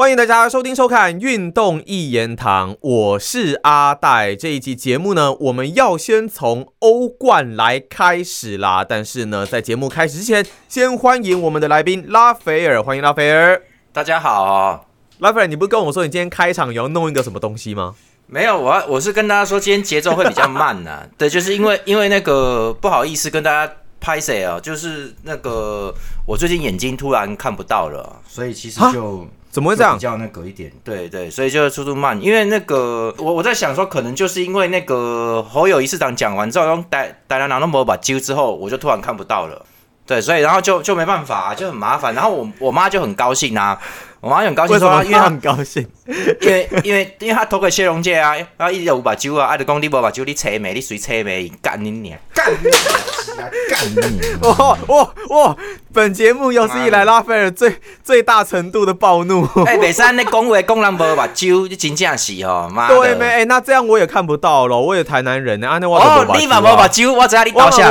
欢迎大家收听收看《运动一言堂》，我是阿戴。这一集节目呢，我们要先从欧冠来开始啦。但是呢，在节目开始之前，先欢迎我们的来宾拉斐尔，欢迎拉斐尔。大家好，拉斐尔，你不是跟我说你今天开场也要弄一个什么东西吗？没有，我我是跟大家说，今天节奏会比较慢呐。对，就是因为因为那个不好意思跟大家拍谁啊，就是那个我最近眼睛突然看不到了，所以其实就。怎么会这样？比较那个一点，对对，所以就速度慢。因为那个，我我在想说，可能就是因为那个侯友谊市长讲完之后，用带带来拿那么把揪之后，我就突然看不到了。对，所以然后就就没办法，就很麻烦。然后我我妈就很高兴啊。我妈很高兴说，因为她很高兴，因为因为因为他投给谢荣介啊，然后一直五把酒啊，爱的讲你无把酒，你车没，你随车没，干你娘，干你娘，干你！哇哇哇！本节目有史以来拉斐尔最最大程度的暴怒。哎，北山那讲话讲人无把酒，你真正是哦，妈对没？哎，那这样我也看不到了，我也台南人呢，啊，那我哦，你嘛无把酒，我知道你倒下，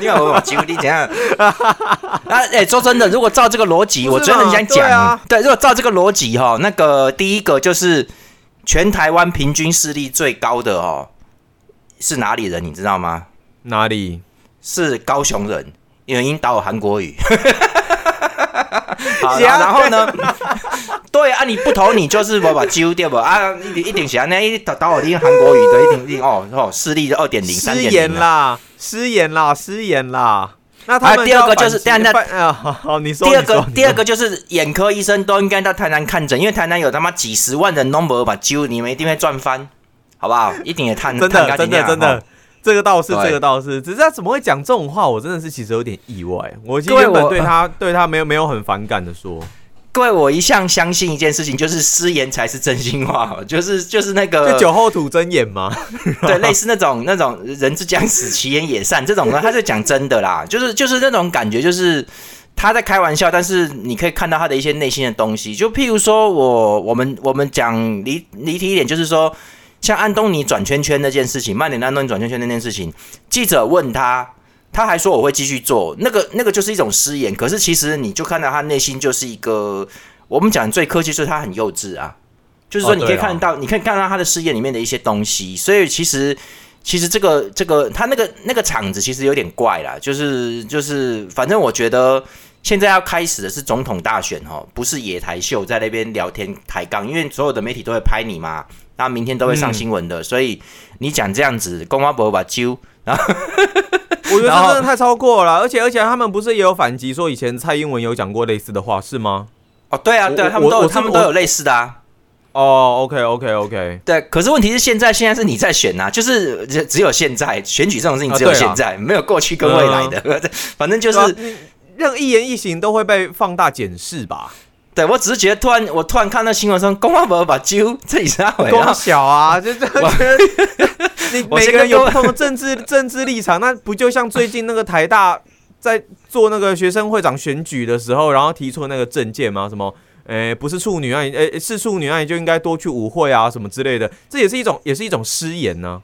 你嘛无把酒，你怎样？啊，哎，说真的，如果照这个逻辑，我真的很想讲。对，如果照这个逻辑哈，那个第一个就是全台湾平均视力最高的哦，是哪里人？你知道吗？哪里？是高雄人，因为因导韩国语。好，然后呢？对啊，你不投你就是我把揪掉不啊？一一定是啊，那一导导我听韩国语的，一定一定哦哦，视力二点零，失言啦，失言啦，失言啦。那他们第二个就是，第二个啊，好，你说。第二个，第二个就是眼科医生都应该到台南看诊，因为台南有他妈几十万人 number 把揪，你们一定会赚翻，好不好？一定也探真的，真的，真的，这个倒是，这个倒是，只是他怎么会讲这种话？我真的是其实有点意外。我其实原本对他对他没有没有很反感的说。各位，我一向相信一件事情，就是失言才是真心话，就是就是那个酒后吐真言吗？对，类似那种那种人之将死，其言也善这种呢，他是讲真的啦，就是就是那种感觉，就是他在开玩笑，但是你可以看到他的一些内心的东西。就譬如说我我们我们讲离离题一点，就是说像安东尼转圈圈那件事情，曼联安东尼转圈圈那件事情，记者问他。他还说我会继续做，那个那个就是一种失言。可是其实你就看到他内心就是一个，我们讲最科技，就是他很幼稚啊。就是说你可以看到，你可以看到他的事业里面的一些东西。所以其实其实这个这个他那个那个场子其实有点怪啦。就是就是反正我觉得现在要开始的是总统大选哦，不是野台秀在那边聊天抬杠，因为所有的媒体都会拍你嘛，那明天都会上新闻的。所以你讲这样子，公阿伯把揪，然后。我觉得这真的太超过了，而且而且他们不是也有反击说以前蔡英文有讲过类似的话是吗？哦，对啊，对，他们都有他们都有类似的啊。哦，OK OK OK，对，可是问题是现在现在是你在选呐，就是只只有现在选举这种事情只有现在，没有过去跟未来的，反正就是任一言一行都会被放大检视吧。对，我只是觉得突然，我突然看到新闻说，公安部把揪这里是回公小啊，就这样觉得你每个人有不同的政治政治立场，那不就像最近那个台大在做那个学生会长选举的时候，然后提出那个政见吗？什么，诶，不是处女啊，诶，是处女啊，就应该多去舞会啊，什么之类的，这也是一种，也是一种失言呢。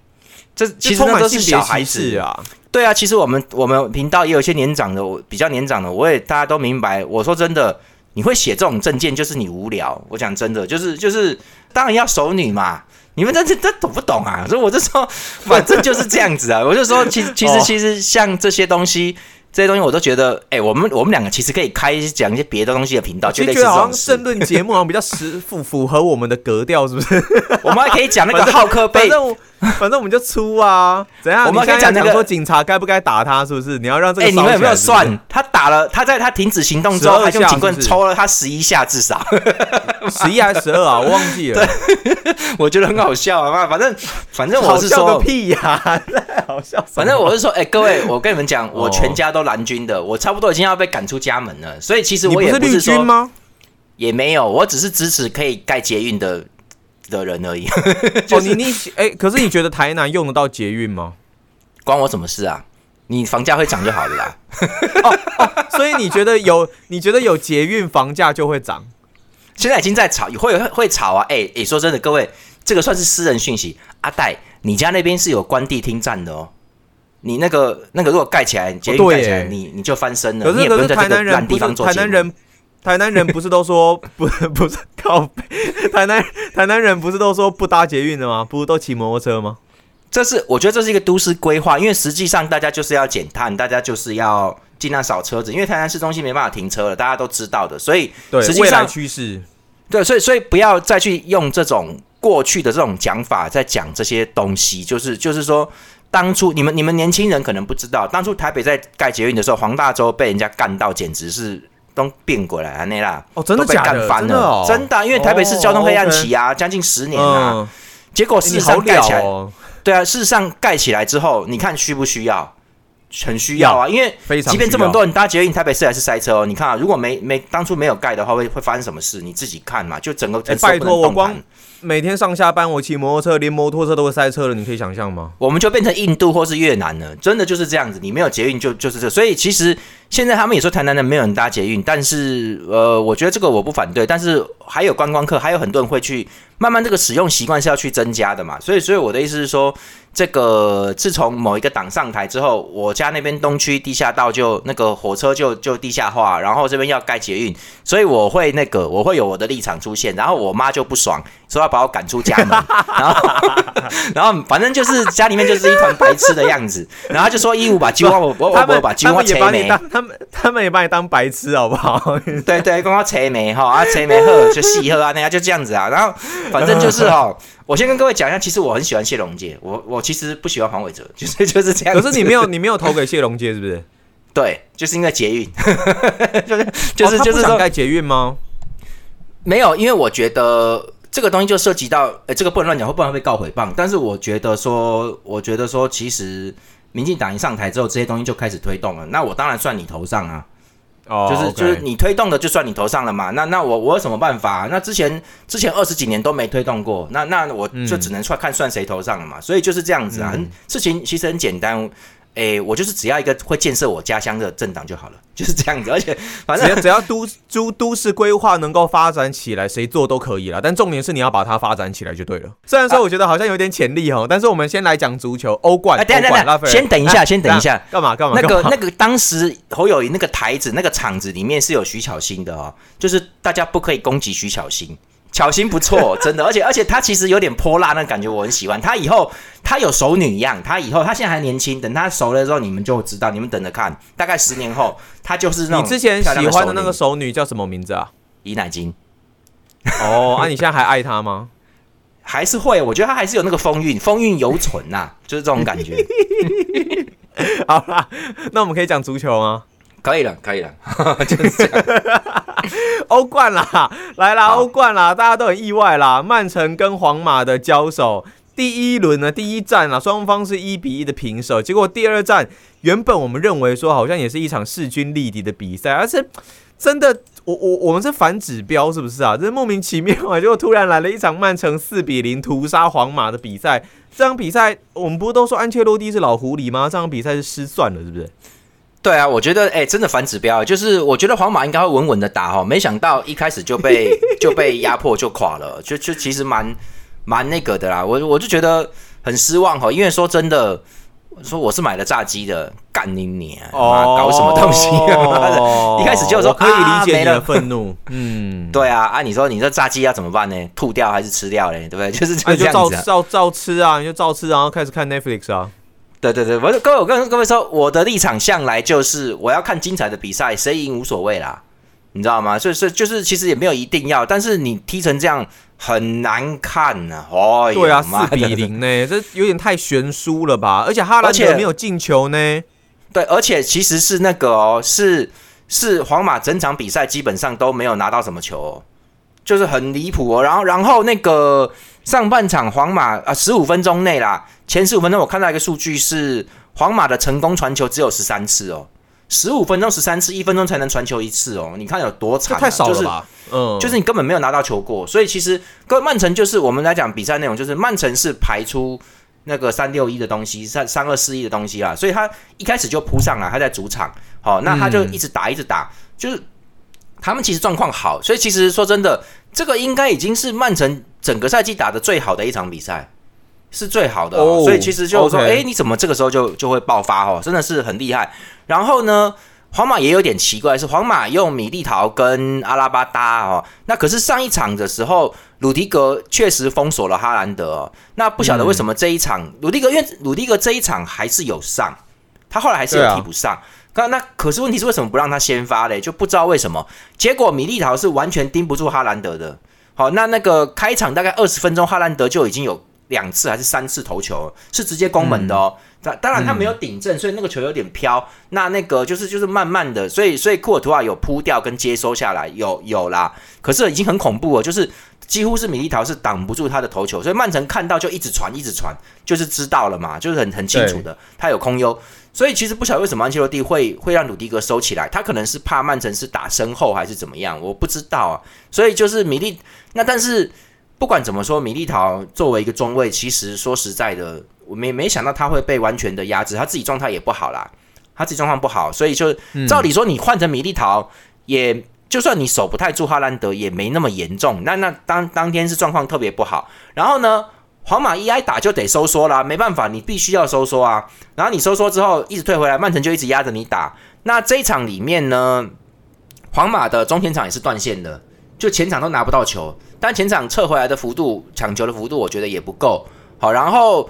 这其实都是小孩子啊。对啊，其实我们我们频道也有一些年长的，我比较年长的，我也大家都明白。我说真的。你会写这种证件，就是你无聊。我讲真的，就是就是，当然要熟女嘛。你们这这这懂不懂啊？所以我就说，反正就是这样子啊。我就说，其实其实其实像这些东西。这些东西我都觉得，哎，我们我们两个其实可以开讲一些别的东西的频道，就类似这种争论节目，好像比较实符符合我们的格调，是不是？我们还可以讲那个浩克被，反正我们就出啊，怎样？我们可以讲那个说警察该不该打他，是不是？你要让这个，哎，你们有没有算？他打了，他在他停止行动之后，他用警棍抽了他十一下，至 少十一还是十二啊？我忘记了。我觉得很好笑啊，反正反正我是说个屁呀，太好笑。反正我是说，哎，各位，我跟你们讲，我全家都。蓝军的，我差不多已经要被赶出家门了，所以其实我也不是说吗？也没有，我只是支持可以盖捷运的的人而已。哦，你你哎，可是你觉得台南用得到捷运吗？关我什么事啊？你房价会涨就好了啦。哦，所以你觉得有？你觉得有捷运房价就会涨？现在已经在炒，会会炒啊！哎哎，说真的，各位，这个算是私人讯息。阿戴，你家那边是有关地听站的哦。你那个那个如果盖起来，捷运盖起来，你你就翻身了。可是可是台南人地方做台南人台南人不是都说 不不是靠北，台南台南人不是都说不搭捷运的吗？不是都骑摩托车吗？这是我觉得这是一个都市规划，因为实际上大家就是要减碳，大家就是要尽量少车子，因为台南市中心没办法停车了，大家都知道的，所以对实际上未来趋势，对，所以所以不要再去用这种过去的这种讲法在讲这些东西，就是就是说，当初你们你们年轻人可能不知道，当初台北在盖捷运的时候，黄大洲被人家干到简直是都变过来啊那啦，哦，真的都被假的？干翻了，真的哦，真的啊、因为台北市交通黑暗期哦啊，将近十年啊，嗯，结果事实上盖起来，对啊，事实上盖起来之后，你看需不需要？很需要啊，因为即便这么多人搭捷运，台北市还是塞车哦。你看啊，如果没没当初没有盖的话，会会发生什么事？你自己看嘛，就整个城市欸拜不托我光每天上下班我骑摩托车，连摩托车都会塞车了，你可以想象吗？我们就变成印度或是越南了，真的就是这样子。你没有捷运就就是这，所以其实现在他们也说台南的没有人搭捷运，但是呃，我觉得这个我不反对，但是还有观光客，还有很多人会去，慢慢这个使用习惯是要去增加的嘛。所以，所以我的意思是说，这个自从某一个党上台之后，我家那边东区地下道就那个火车就就地下化，然后这边要盖捷运，所以我会那个我会有我的立场出现，然后我妈就不爽，说要把我赶出家门，然 后然后反正就是家里面就是一团白痴的样子，然后就说义务把鸡花我我我把金花也切没，把你当他们他们也把你当白痴好不好？对对，刚刚切没哈啊切没喝就细喝啊，那样就这样子啊，然后反正就是哦，我先跟各位讲一下，其实我很喜欢谢龙介，我我其实不喜欢黄伟哲，就是就是这样。可是你没有你没有投给谢龙介是不是？对，就是因为捷运，就是就是就是说想盖捷运吗？没有，因为我觉得这个东西就涉及到，呃，这个不能乱讲，会不然会被告诽谤。但是我觉得说，我觉得说，其实民进党一上台之后，这些东西就开始推动了。那我当然算你头上啊，哦，就是就是你推动的就算你头上了嘛。那那我我有什么办法？那之前之前二十几年都没推动过，那那我就只能算看算谁头上了嘛。所以就是这样子啊，很事情其实很简单。诶，我就是只要一个会建设我家乡的政党就好了，就是这样子。而且 反正只要都都都市规划能够发展起来，谁做都可以了。但重点是你要把它发展起来就对了。虽然说我觉得好像有点潜力哦，但是我们先来讲足球，欧冠，哎，等等一下，欧冠拉斐尔先等一下，啊先等一下。干嘛干嘛？那个那个当时侯友谊那个台子那个场子里面是有徐巧芯的哦，就是大家不可以攻击徐巧芯，巧心不错，真的，而且而且他其实有点泼辣那感觉，我很喜欢。他以后他有熟女一样，他以后他现在还年轻，等他熟了之后你们就知道，你们等着看，大概十年后他就是那种你之前喜欢的那个熟熟女叫什么名字啊？女姨奶金。哦，啊，你现在还爱她吗？还是会，我觉得他还是有那个风韵，风韵犹存呐、就是这种感觉。好啦，那我们可以讲足球吗？可以了，可以了，就是这样。欧冠啦，来啦，欧冠啦，大家都很意外啦。曼城跟皇马的交手，第一轮呢，第一战啊，双方是一比一的平手。结果第二战，原本我们认为说好像也是一场势均力敌的比赛，而是真的，我我我们是反指标是不是啊？这是莫名其妙啊！结果突然来了一场曼城四比零屠杀皇马的比赛。这场比赛我们不是都说安切洛蒂是老狐狸吗？这场比赛是失算了，是不是？对啊，我觉得哎、真的反指标，就是我觉得皇马应该会稳稳的打哈，没想到一开始就被 就被压迫就垮了，就就其实蛮蛮那个的啦，我我就觉得很失望哈，因为说真的，说我是买了炸鸡的，干你你啊，妈搞什么东西、一开始就说我可以理解你的愤怒，嗯，对啊，啊你说你这炸鸡要怎么办呢？吐掉还是吃掉嘞？对不对？就是就这样子、啊。照照吃啊，你就照吃，然后开始看 Netflix 啊。对对对，我各位我跟各位说，我的立场向来就是我要看精彩的比赛，谁赢无所谓啦，你知道吗？所以所以就是其实也没有一定要，但是你踢成这样很难看呐、哦，对啊，四比。零呢，这有点太悬殊了吧？而且哈兰而且德没有进球呢。对，而且其实是那个哦，是是皇马整场比赛基本上都没有拿到什么球、哦，就是很离谱哦。然后然后那个上半场皇马啊，十五分钟内啦，前十五分钟我看到一个数据是皇马的成功传球只有十三次哦，十五分钟十三次，一分钟才能传球一次哦，你看有多惨、太少就是了吧？嗯，就是你根本没有拿到球过，所以其实跟曼城就是我们来讲比赛内容，就是曼城是排出那个三六一的东西，三三二四一的东西啊，所以他一开始就扑上来，他在主场，好、那他就一直打一直打，就是他们其实状况好，所以其实说真的，这个应该已经是曼城整个赛季打的最好的一场比赛。是最好的、所以其实就是说哎、你怎么这个时候就就会爆发哦？真的是很厉害。然后呢，皇马也有点奇怪，是皇马用米利陶跟阿拉巴搭哦，那可是上一场的时候，鲁迪格确实封锁了哈兰德，那不晓得为什么这一场鲁迪格，因为鲁迪格这一场还是有上，他后来还是有替补上，那那可是问题是为什么不让他先发嘞？就不知道为什么，结果米利陶是完全盯不住哈兰德的，好，那那个开场大概二十分钟，哈兰德就已经有两次还是三次头球，是直接攻门的哦。当当然他没有顶正，所以那个球有点飘。那那个就是就是慢慢的，所以所以库尔图瓦有扑掉跟接收下来，有有啦。可是已经很恐怖了，就是几乎是米利陶是挡不住他的头球，所以曼城看到就一直传一直传，就是知道了嘛，就是很很清楚的，他有空优。所以其实不晓得为什么安切洛蒂会会让鲁迪格收起来，他可能是怕曼城是打身后还是怎么样，我不知道啊。所以就是米利那但是不管怎么说，米利陶作为一个中卫，其实说实在的。我没没想到他会被完全的压制，他自己状态也不好啦，他自己状况不好，所以就照理说你换成米利陶，也就算你守不太住哈兰德，也没那么严重。那那当当天是状况特别不好，然后呢，皇马一挨打就得收缩啦，没办法，你必须要收缩啊。然后你收缩之后一直退回来，曼城就一直压着你打。那这一场里面呢，皇马的中前场也是断线的，就前场都拿不到球，但前场撤回来的幅度、抢球的幅度，我觉得也不够好。然后。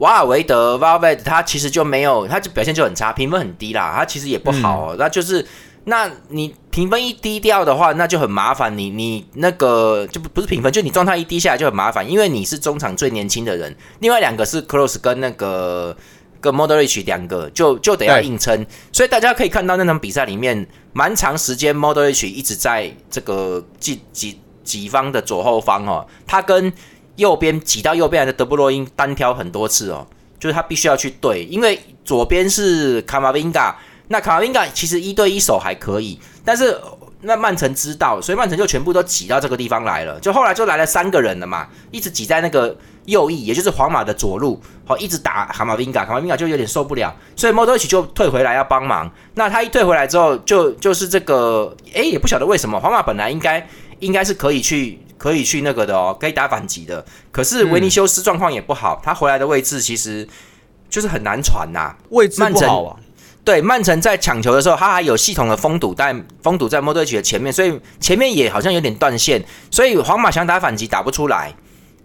瓦尔维德 v a l v e d 他其实就没有，他就表现就很差，评分很低啦。他其实也不好，那就是，那你评分一低掉的话，那就很麻烦。你你那个就不不是评分，就你状态一低下来就很麻烦，因为你是中场最年轻的人，另外两个是 Close 跟那个跟 Modric 两个，就就得要硬撑。所以大家可以看到那场比赛里面，蛮长时间 Modric 一直在这个几几几方的左后方哦，他跟。右边挤到右边来的德布罗因单挑很多次哦，就是他必须要去对，因为左边是卡马宾嘎，那卡马宾嘎其实一对一手还可以，但是那曼城知道，所以曼城就全部都挤到这个地方来了，就后来就来了三个人了嘛，一直挤在那个右翼，也就是皇马的左路，好一直打卡马宾嘎，卡马宾嘎就有点受不了，所以莫德里奇就退回来要帮忙。那他一退回来之后，就就是这个，诶，也不晓得为什么，皇马本来应该应该是可以去。可以去那个的哦，可以打反击的。可是维尼修斯状况也不好，他回来的位置其实就是很难传呐，位置不好啊。对，曼城在抢球的时候，他还有系统的封堵在封堵在莫德里奇的前面，所以前面也好像有点断线，所以皇马想打反击打不出来。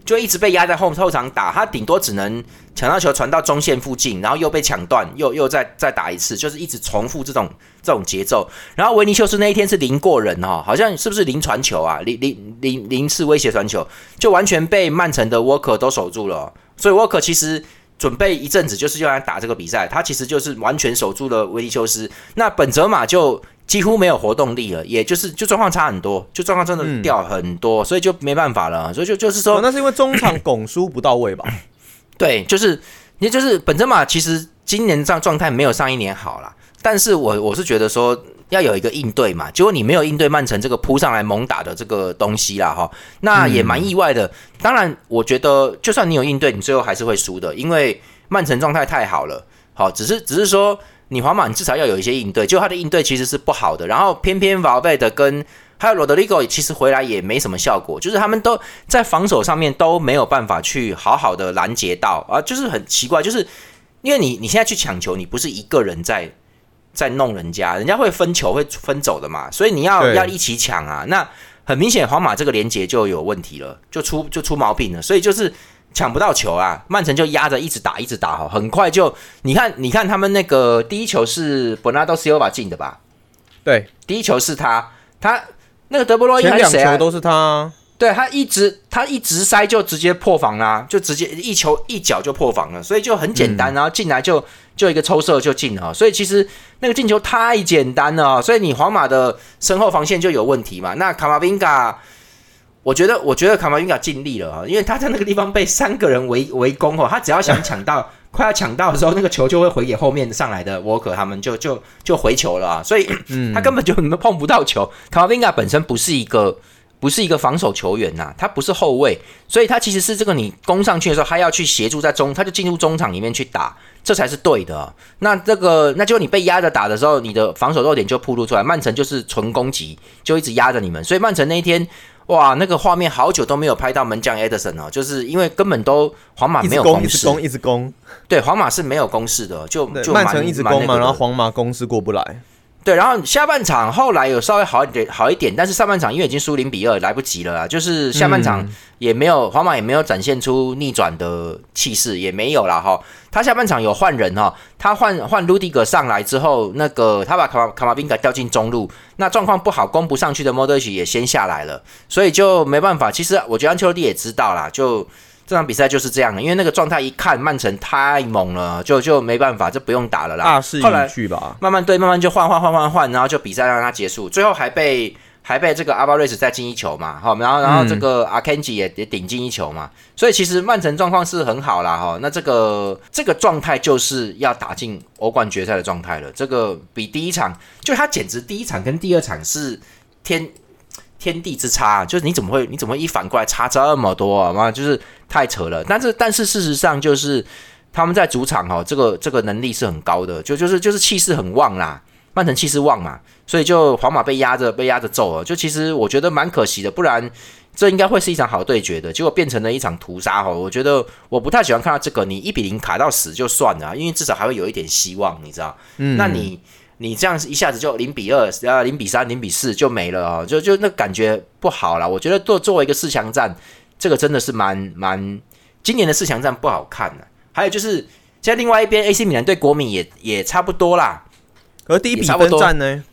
就一直被压在后后场打，他顶多只能抢到球传到中线附近，然后又被抢断，又又再再打一次，就是一直重复这种这种节奏。然后维尼修斯那一天是零过人哈，好像是不是零传球啊？零零零零次威胁传球，就完全被曼城的沃克都守住了。所以沃克其实准备一阵子就是用来打这个比赛，他其实就是完全守住了维尼修斯。那本泽马就。几乎没有活动力了，也就是就状况差很多，就状况真的掉很多，所以就没办法了。所以就就是说，那是因为中场拱输不到位吧？对，就是也就是本泽马其实今年状状态没有上一年好了，但是我我是觉得说要有一个应对嘛，结果你没有应对曼城这个扑上来猛打的这个东西啦哈，那也蛮意外的。当然，我觉得就算你有应对，你最后还是会输的，因为曼城状态太好了。好，只是只是说。你皇马，你至少要有一些应对，就他的应对其实是不好的。然后偏偏 v a l v e d 跟还有罗德里 o 其实回来也没什么效果，就是他们都在防守上面都没有办法去好好的拦截到啊，就是很奇怪，就是因为你你现在去抢球，你不是一个人在在弄人家，人家会分球会分走的嘛，所以你要要一起抢啊。那很明显，皇马这个连接就有问题了，就出就出毛病了，所以就是。抢不到球啊！曼城就压着一直打，一直打哈，很快就你看，你看他们那个第一球是本纳多斯尤瓦进的吧？对，第一球是他，他那个德布罗伊还是谁啊？都是他。对他一直他一直塞就直接破防啦，就直接一球一脚就破防了，所以就很简单，然后进来就就一个抽射就进了，所以其实那个进球太简单了，所以你皇马的身后防线就有问题嘛？那卡马宾嘎。我觉得，我觉得卡马宾卡尽力了啊，因为他在那个地方被三个人围围攻哦，他只要想抢到，快要抢到的时候，那个球就会回给后面上来的沃克，他们就就就回球了啊，所以他根本就碰不到球。卡马宾卡本身不是一个不是一个防守球员呐，他不是后卫，所以他其实是这个你攻上去的时候，他要去协助在中，他就进入中场里面去打，这才是对的。那这个，那就你被压着打的时候，你的防守弱点就暴露出来。曼城就是纯攻击，就一直压着你们，所以曼城那一天。哇，那个画面好久都没有拍到门将 Edison 哦，就是因为根本都皇马没有攻势，一直攻，一直攻。对，皇马是没有攻势的，就就曼城一直攻嘛，然后皇马攻势过不来。对，然后下半场后来有稍微好一点，好一点，但是上半场因为已经输零比二，来不及了啦。就是下半场也没有皇马也没有展现出逆转的气势，也没有了哈。他下半场有换人哈，他换换卢迪格上来之后，那个他把卡马卡马宾格调进中路，那状况不好攻不上去的莫德奇也先下来了，所以就没办法。其实我觉得安切洛蒂也知道啦，就。这场比赛就是这样的，因为那个状态一看曼城太猛了，就就没办法，就不用打了啦。后来去吧，慢慢对，慢慢就换换换换换，然后就比赛让它结束，最后还被还被这个阿巴瑞斯再进一球嘛，好，然后然后这个阿肯吉也也顶进一球嘛，所以其实曼城状况是很好啦，哈，那这个这个状态就是要打进欧冠决赛的状态了，这个比第一场就他简直第一场跟第二场是天。天地之差，就是你怎么会你怎么会一反过来差这么多啊？妈，就是太扯了。但是但是事实上就是他们在主场哈，这个这个能力是很高的，就就是就是气势很旺啦，曼城气势旺嘛，所以就皇马被压着被压着揍了。就其实我觉得蛮可惜的，不然这应该会是一场好对决的，结果变成了一场屠杀哈。我觉得我不太喜欢看到这个，你一比零卡到死就算了，因为至少还会有一点希望，你知道？嗯，那你。你这样一下子就零比二，然后零比三、零比四就没了哦，就就那感觉不好了。我觉得做作为一个四强战，这个真的是蛮蛮今年的四强战不好看的。还有就是现在另外一边，AC 米兰对国米也也差不多啦。而第一比分战呢？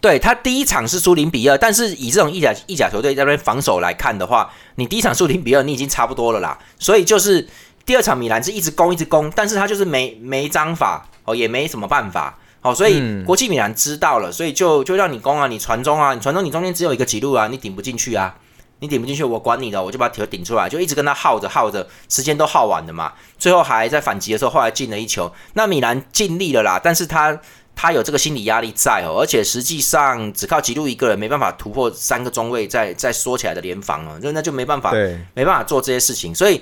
对他第一场是输零比二，但是以这种意甲意甲球队在那边防守来看的话，你第一场输零比二，你已经差不多了啦。所以就是第二场米兰是一直攻一直攻，但是他就是没没章法哦，也没什么办法。好，所以国际米兰知道了，所以就就让你攻啊，你传中啊，你传中，你中间只有一个几路啊，你顶不进去啊，你顶不进去，我管你的，我就把球顶出来，就一直跟他耗着耗着，时间都耗完了嘛，最后还在反击的时候，后来进了一球。那米兰尽力了啦，但是他他有这个心理压力在哦，而且实际上只靠吉路一个人没办法突破三个中卫再再缩起来的联防哦，就那就没办法，没办法做这些事情，所以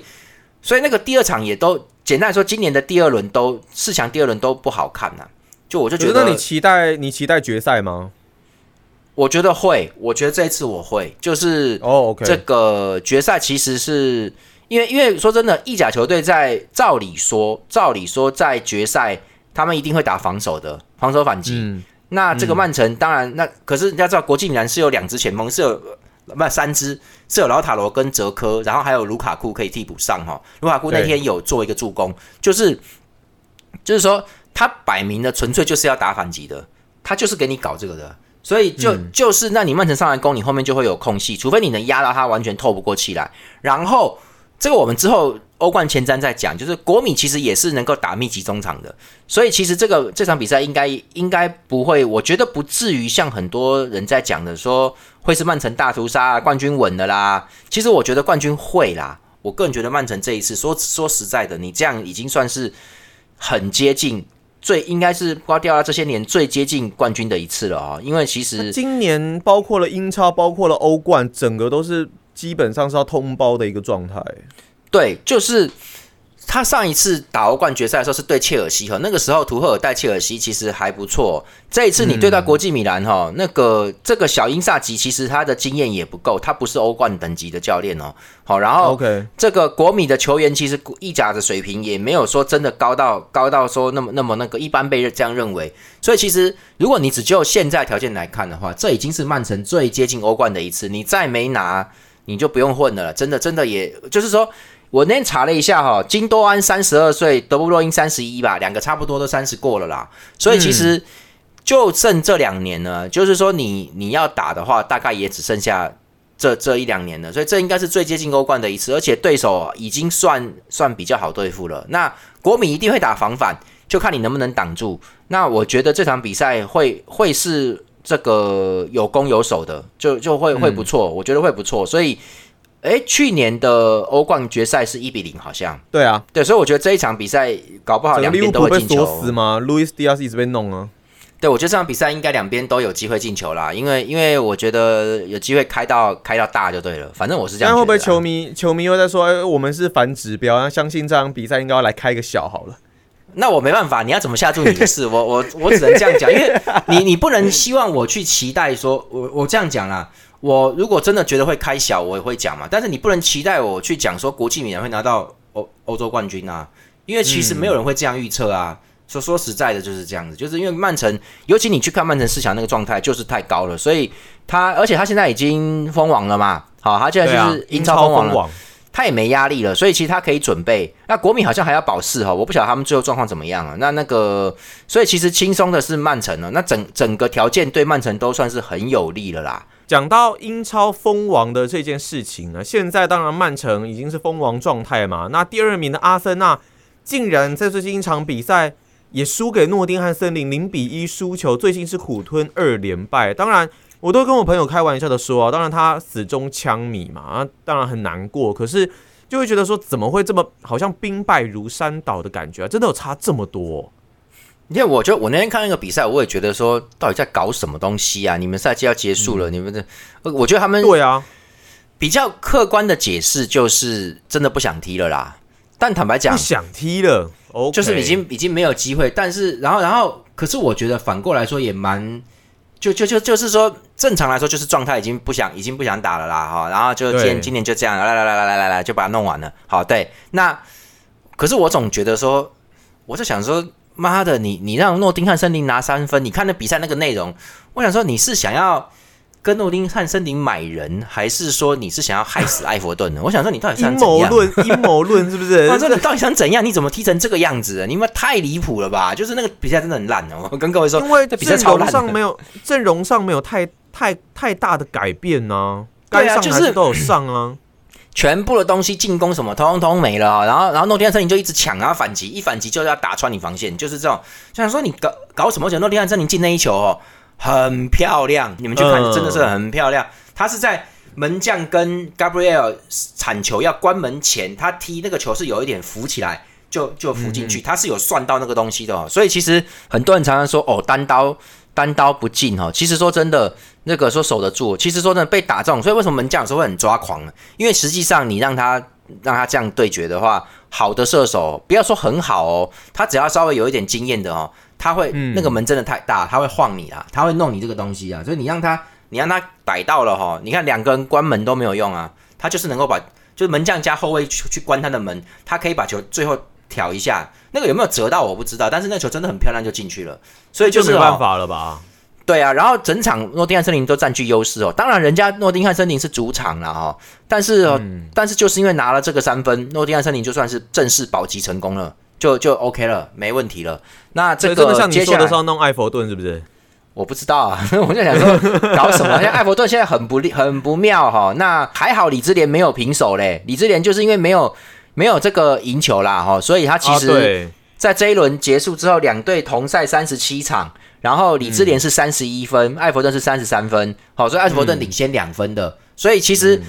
所以那个第二场也都简单来说，今年的第二轮都四强第二轮都不好看呐。就我就觉得，那你期待你期待决赛吗？我觉得会，我觉得这一次我会，就是哦，OK，这个决赛其实是因为因为说真的，意甲球队在照理说，照理说在决赛他们一定会打防守的，防守反击。那这个曼城当然，那可是你要知道，国际米兰是有两支前锋，是有不三支，是有老塔罗跟哲科，然后还有卢卡库可以替补上哈。卢卡库那天有做一个助攻，就是就是说。他摆明了纯粹就是要打反击的，他就是给你搞这个的，所以就就是那你曼城上来攻，你后面就会有空隙，除非你能压到他完全透不过气来。然后这个我们之后欧冠前瞻再讲，就是国米其实也是能够打密集中场的，所以其实这个这场比赛应该应该不会，我觉得不至于像很多人在讲的说会是曼城大屠杀，冠军稳的啦。其实我觉得冠军会啦，我个人觉得曼城这一次说说实在的，你这样已经算是很接近。最应该是瓜迪奥拉这些年最接近冠军的一次了啊！因为其实今年包括了英超，包括了欧冠，整个都是基本上是要通包的一个状态。对，就是。他上一次打欧冠决赛的时候是对切尔西哈，那个时候图赫尔带切尔西其实还不错。这一次你对待国际米兰哈，那个这个小英萨吉其实他的经验也不够，他不是欧冠等级的教练哦。好，然后 OK，这个国米的球员其实意甲的水平也没有说真的高到高到说那么那么那个一般被这样认为。所以其实如果你只就现在条件来看的话，这已经是曼城最接近欧冠的一次。你再没拿，你就不用混了。真的真的，也就是说。我那天查了一下哈，金多安三十二岁，德布洛因三十一吧，两个差不多都三十过了啦。所以其实就剩这两年呢，就是说你你要打的话，大概也只剩下这这一两年了。所以这应该是最接近欧冠的一次，而且对手已经算算比较好对付了。那国米一定会打防反，就看你能不能挡住。那我觉得这场比赛会会是这个有攻有守的，就就会会不错，我觉得会不错。所以。哎，去年的欧冠决赛是一比零，好像。对啊，对，所以我觉得这一场比赛搞不好两边都会进球。死吗？路易斯迪亚斯一直被弄啊。对，我觉得这场比赛应该两边都有机会进球啦，因为因为我觉得有机会开到开到大就对了。反正我是这样。会不会球迷球迷又在说，我们是反指标？那相信这场比赛应该要来开个小好了。那我没办法，你要怎么下注你的事？我我我只能这样讲，因为你你不能希望我去期待说，我我这样讲啦。我如果真的觉得会开小，我也会讲嘛。但是你不能期待我去讲说国际米兰会拿到欧欧洲冠军啊，因为其实没有人会这样预测啊。说说实在的，就是这样子，就是因为曼城，尤其你去看曼城四强那个状态，就是太高了，所以他，而且他现在已经封王了嘛，好，他现在就是英超封王了，他也没压力了，所以其实他可以准备。那国米好像还要保四哈，我不晓得他们最后状况怎么样了。那那个，所以其实轻松的是曼城了，那整整个条件对曼城都算是很有利了啦。讲到英超封王的这件事情呢，现在当然曼城已经是封王状态嘛，那第二名的阿森纳竟然在最近一场比赛。也输给诺丁汉森林零比一输球，最近是苦吞二连败。当然，我都跟我朋友开玩笑的说啊，当然他死忠枪米嘛，啊，当然很难过。可是就会觉得说，怎么会这么好像兵败如山倒的感觉啊？真的有差这么多？因为我觉得我那天看那个比赛，我也觉得说，到底在搞什么东西啊？你们赛季要结束了，你们的，我觉得他们对啊，比较客观的解释就是真的不想踢了啦。但坦白讲，不想踢了。就是已经已经没有机会，但是然后然后，可是我觉得反过来说也蛮，就就就就是说，正常来说就是状态已经不想已经不想打了啦哈，然后就今今年就这样来来来来来来来就把它弄完了。好，对，那可是我总觉得说，我在想说，妈的，你你让诺丁汉森林拿三分，你看那比赛那个内容，我想说你是想要。跟诺丁汉森林买人，还是说你是想要害死艾弗顿呢？我想说你到底想阴谋论，阴谋论是不是？我说你到底想怎样？你怎么踢成这个样子？你们太离谱了吧！就是那个比赛真的很烂哦。我跟各位说，因为阵容上没有阵容上没有太太太大的改变呢。该上还是都有上啊。全部的东西进攻什么通通没了。然后然后诺丁汉森林就一直抢然后反击，一反击就要打穿你防线，就是这种。就想说你搞搞什么？讲诺丁汉森林进那一球哦。很漂亮，你们去看，真的是很漂亮。他是在门将跟 Gabriel 铲球要关门前，他踢那个球是有一点浮起来，就就浮进去，他是有算到那个东西的。哦所以其实很多人常常说哦，单刀单刀不进哈。其实说真的，那个说守得住，其实说真的被打中。所以为什么门将有时候会很抓狂呢？因为实际上你让他让他这样对决的话，好的射手不要说很好哦，他只要稍微有一点经验的哦。他会那个门真的太大，他会晃你啊，他会弄你这个东西啊，所以你让他，你让他逮到了哈，你看两个人关门都没有用啊，他就是能够把，就是门将加后卫去去关他的门，他可以把球最后挑一下，那个有没有折到我不知道，但是那球真的很漂亮就进去了，所以就是没办法了吧？对啊，然后整场诺丁汉森林都占据优势哦，当然人家诺丁汉森林是主场了哈，但是哦，但是就是因为拿了这个三分，诺丁汉森林就算是正式保级成功了。就就 OK 了，没问题了。那这个像你说的是要弄艾佛顿是不是？我不知道啊，我就想说搞什么？像艾佛顿现在很不利，很不妙哈。那还好李智联没有平手嘞，李智联就是因为没有没有这个赢球啦哈，所以他其实在这一轮结束之后，两队同赛三十七场，然后李智联是三十一分，艾弗顿是三十三分，好，所以艾弗顿领先两分的，所以其实。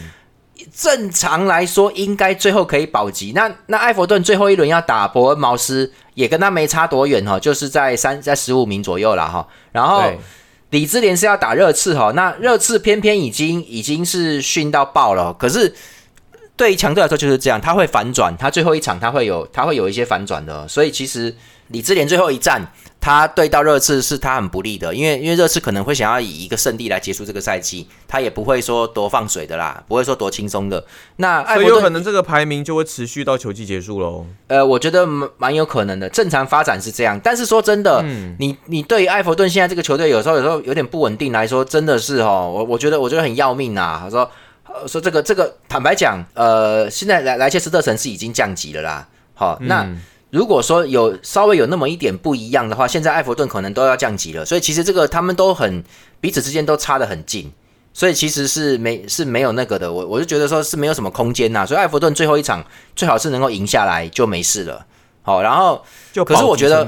正常来说，应该最后可以保级。那那埃弗顿最后一轮要打伯恩茅斯，也跟他没差多远哈，就是在三在十五名左右了哈。然后李智联是要打热刺哈，那热刺偏偏已经已经是训到爆了。可是对于强队来说就是这样，他会反转，他最后一场他会有他会有一些反转的。所以其实李智联最后一战。他对到热刺是他很不利的，因为因为热刺可能会想要以一个胜利来结束这个赛季，他也不会说多放水的啦，不会说多轻松的。那所以有可能这个排名就会持续到球季结束喽。呃，我觉得蛮蛮有可能的，正常发展是这样。但是说真的，你你对于埃弗顿现在这个球队有时候有时候有点不稳定来说，真的是哦，我我觉得我觉得很要命啊。他说说这个这个，坦白讲，呃，现在莱莱切斯特城是已经降级了啦。好，那。如果说有稍微有那么一点不一样的话，现在埃弗顿可能都要降级了。所以其实这个他们都很彼此之间都差得很近，所以其实是没是没有那个的。我我就觉得说是没有什么空间呐。所以埃弗顿最后一场最好是能够赢下来就没事了。好，然后就可是我觉得，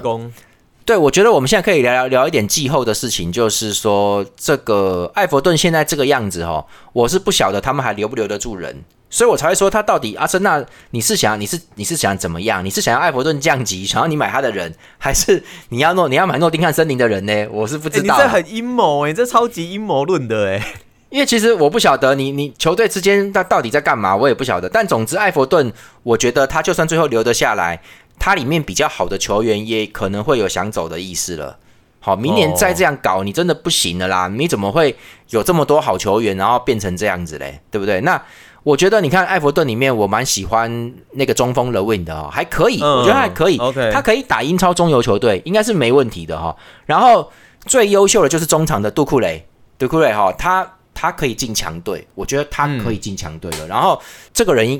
对，我觉得我们现在可以聊聊聊一点季后的事情，就是说这个艾弗顿现在这个样子哈，我是不晓得他们还留不留得住人。所以我才会说他到底阿森纳，你是想你是你是想怎么样？你是想要艾弗顿降级，想要你买他的人，还是你要诺你要买诺丁汉森林的人呢？我是不知道。你这很阴谋哎，这超级阴谋论的哎。因为其实我不晓得你你球队之间他到底在干嘛，我也不晓得。但总之艾弗顿，我觉得他就算最后留得下来，他里面比较好的球员也可能会有想走的意思了。好，明年再这样搞，你真的不行了啦！你怎么会有这么多好球员，然后变成这样子嘞？对不对？那。我觉得你看艾弗顿里面，我蛮喜欢那个中锋 Lewin 的哦，还可以，嗯我觉得还可以 OK 他可以打英超中游球队，应该是没问题的哈、然后最优秀的就是中场的杜库雷，杜库雷哈、他他可以进强队，我觉得他可以进强队的。然后这个人，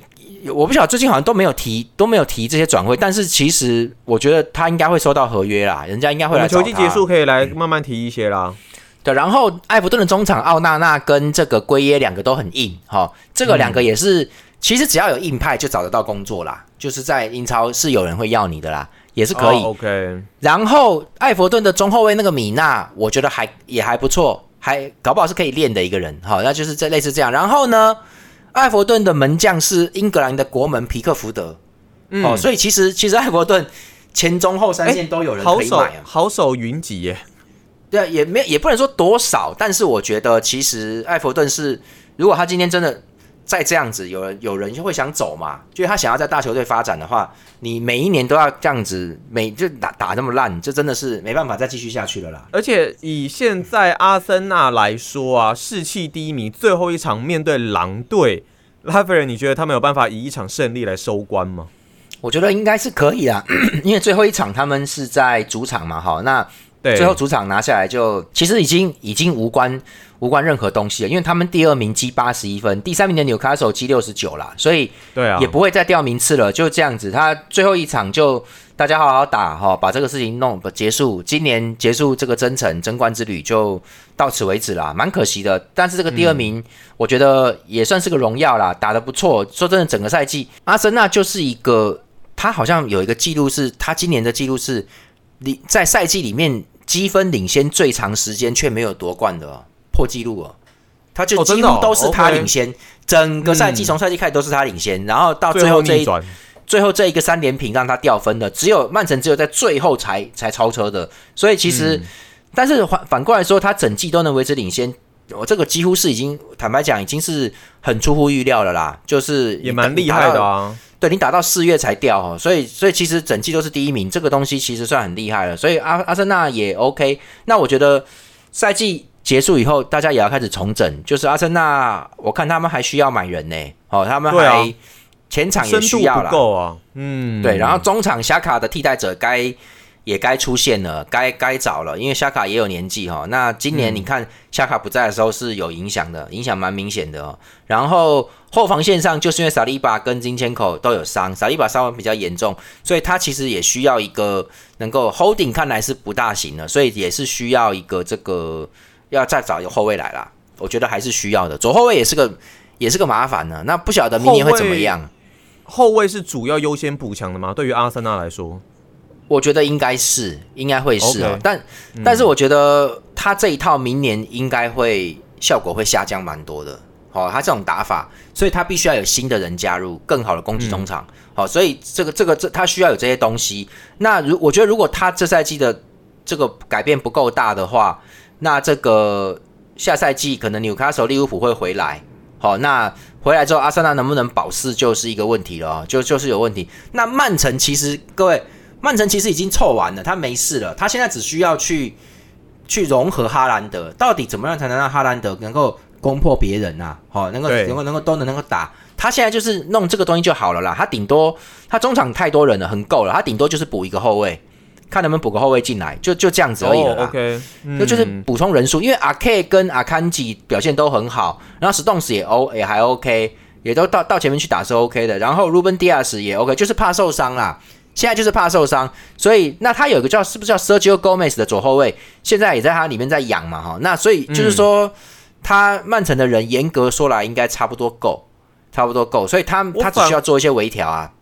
我不晓得最近好像都没有提都没有提这些转会，但是其实我觉得他应该会收到合约啦，人家应该我会来球季结束可以来慢慢提一些啦。对，然后埃弗顿的中场奥纳纳跟这个圭耶两个都很硬哈、这个两个也是、其实只要有硬派就找得到工作啦，就是在英超是有人会要你的啦，也是可以。哦 OK，然后艾弗顿的中后卫那个米纳，我觉得还也还不错，还搞不好是可以练的一个人，好，那就是这类似这样。然后呢，艾弗顿的门将是英格兰的国门皮克福德，嗯哦，所以其实其实艾弗顿前中后三线都有人可以买啊。好手云集耶。对啊，也没也不能说多少，但是我觉得其实艾弗顿是，如果他今天真的再这样子，有人有人就会想走嘛，就是他想要在大球队发展的话，你每一年都要这样子，每就打打那么烂，这真的是没办法再继续下去了啦。而且以现在阿森纳来说啊，士气低迷，最后一场面对狼队，拉斐尔，你觉得他们有办法以一场胜利来收官吗？我觉得应该是可以啦，因为最后一场他们是在主场嘛，哈，那对，最后主场拿下来就其实已经已经无关无关任何东西了，因为他们第二名积八十一分，第三名的纽卡手积六十九啦，所以对啊，也不会再掉名次了，就这样子。他最后一场就大家好好打哈，把这个事情弄结束，今年结束这个征程争冠之旅就到此为止啦，蛮可惜的。但是这个第二名，我觉得也算是个荣耀啦，打得不错。说真的，整个赛季阿森纳就是一个，他好像有一个记录是，他今年的记录是你在赛季里面积分领先最长时间却没有夺冠的、哦，破纪录哦。他就几乎都是他领先，整个赛季嗯从赛季开始都是他领先，然后到最最后这一最后这一个三连平让他掉分的，只有曼城只有在最后才才超车的，所以其实，嗯。但是反反过来说，他整季都能维持领先，我这个几乎是已经坦白讲已经是很出乎预料了啦，就是也蛮厉害的啊。啊。对你打到四月才掉哦，所以所以其实整季都是第一名，这个东西其实算很厉害了。所以阿阿森纳也 OK。那我觉得赛季结束以后，大家也要开始重整，就是阿森纳，我看他们还需要买人呢，哦，他们还前场也需要了。够啊，嗯，对，然后中场夏卡的替代者该也该出现了，该该找了，因为夏卡也有年纪哈、那今年你看夏卡不在的时候是有影响的，影响蛮明显的哦。然后后防线上就是因为萨利巴跟金千口都有伤，萨利巴伤完比较严重，所以他其实也需要一个能够 holding，看来是不大行了，所以也是需要一个这个要再找一个后卫来啦。我觉得还是需要的，左后卫也是个也是个麻烦呢。那不晓得明年会怎么样。后卫是主要优先补强的吗？对于阿森纳来说，我觉得应该是，应该会是哦 OK 但、但是我觉得他这一套明年应该会效果会下降蛮多的。哦，他这种打法，所以他必须要有新的人加入，更好的攻击中场。好、所以这个这个这他需要有这些东西。那如我觉得如果他这赛季的这个改变不够大的话，那这个下赛季可能纽卡手利物浦会回来。好、那回来之后，阿森纳能不能保四就是一个问题了哦，就就是有问题。那曼城其实各位，曼城其实已经凑完了，他没事了，他现在只需要去去融合哈兰德，到底怎么样才能让哈兰德能够攻破别人呐、好、能够能够能够都能能够打。他现在就是弄这个东西就好了啦，他顶多他中场太多人了，很够了，他顶多就是补一个后卫，看能不能补个后卫进来，就就这样子而已了 OK，那就是嗯补充人数，因为阿 K 跟阿坎吉表现都很好，然后 Stones 也 O 也还 OK，也都到到前面去打是 OK 的，然后 Ruben Diaz 也 OK，就是怕受伤啦。现在就是怕受伤，所以那他有一个叫是不是叫 Sergio Gomez 的左后卫，现在也在他里面在养嘛哈。那所以就是说，他曼城的人严格说来应该差不多够，差不多够，所以他他只需要做一些微调啊。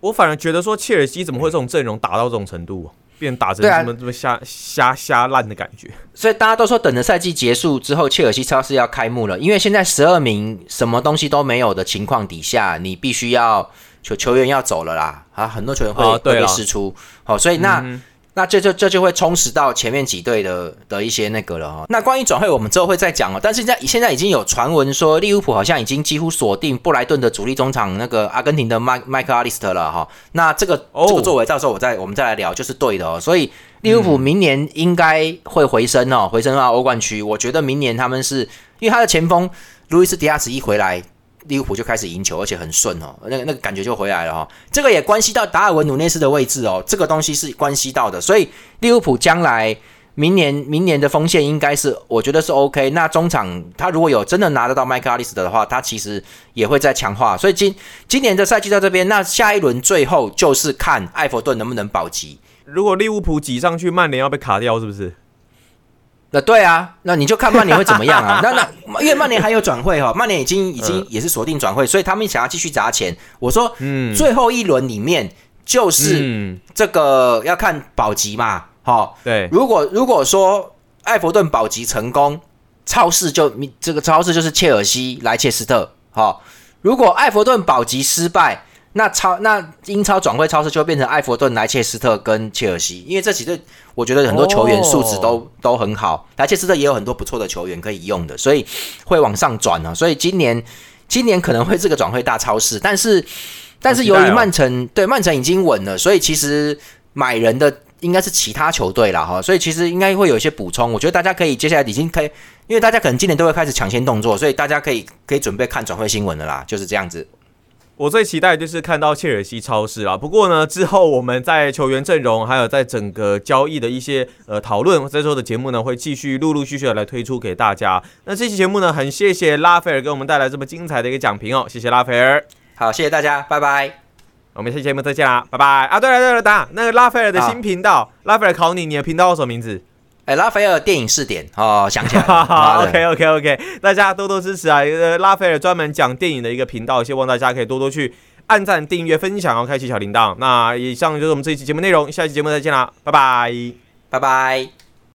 我反而觉得说切尔西怎么会这种阵容打到这种程度、变打成对啊这么这么瞎瞎瞎烂的感觉？所以大家都说，等着赛季结束之后，切尔西超市要开幕了。因为现在十二名什么东西都没有的情况底下，你必须要球球员要走了啦，啊，很多球员会、会被哦对啦释出。好、所以那、嗯那这就这就会充实到前面几队的的一些那个了哈。那关于转会，我们之后会再讲哦。但是现在现在已经有传闻说，利物浦好像已经几乎锁定布莱顿的主力中场那个阿根廷的麦麦克阿利斯特了哈。那这个、哦这个作为，到时候我再我们再来聊，就是对的哦。所以利物浦明年应该会回升哦，回升到欧冠区。我觉得明年他们是因为他的前锋路易斯迪亚斯一回来。利物浦就开始赢球，而且很顺哦，那个那个感觉就回来了哈。这个也关系到达尔文努内斯的位置哦，这个东西是关系到的，所以利物浦将来。明年明年的锋线应该是，我觉得是 OK。那中场他如果有真的拿得到麦克阿利斯的话，他其实也会再强化。所以今今年的赛季到这边，那下一轮最后就是看埃弗顿能不能保级。如果利物浦挤上去，曼联要被卡掉，是不是？那对啊，那你就看曼联会怎么样啊？那那因为曼联还有转会哈，曼联已经已经也是锁定转会，所以他们想要继续砸钱。我说，嗯，最后一轮里面就是这个要看保级嘛。好，对，如果如果说埃弗顿保级成功，超市就这个超市就是切尔西、莱切斯特。好，如果埃弗顿保级失败，那超那英超转会超市就会变成埃弗顿、莱切斯特跟切尔西，因为这几队我觉得很多球员素质都都很好，莱切斯特也有很多不错的球员可以用的，所以会往上转呢。所以今年今年可能会这个转会大超市，但是但是由于曼城对曼城已经稳了，所以其实买人的。应该是其他球队了哈，所以其实应该会有一些补充。我觉得大家可以接下来已经可以，因为大家可能今年都会开始抢先动作，所以大家可以可以准备看转会新闻的啦，就是这样子。我最期待就是看到切尔西超市啊。不过呢，之后我们在球员阵容还有在整个交易的一些呃讨论，这周的节目呢会继续陆陆续续的来推出给大家。那这期节目呢，很谢谢拉斐尔给我们带来这么精彩的一个讲评哦，谢谢拉斐尔。好，谢谢大家，拜拜。我们下期节目再见啦，拜拜啊！对了对了，等那个拉斐尔的新频道，拉斐尔考你，你的频道叫什么名字？哎，拉斐尔电影试点哦，想起来。OK OK OK，大家多多支持啊！呃，拉斐尔专门讲电影的一个频道，希望大家可以多多去按赞、订阅、分享，然后开启小铃铛。那以上就是我们这一期节目内容，下期节目再见啦，拜拜，拜拜。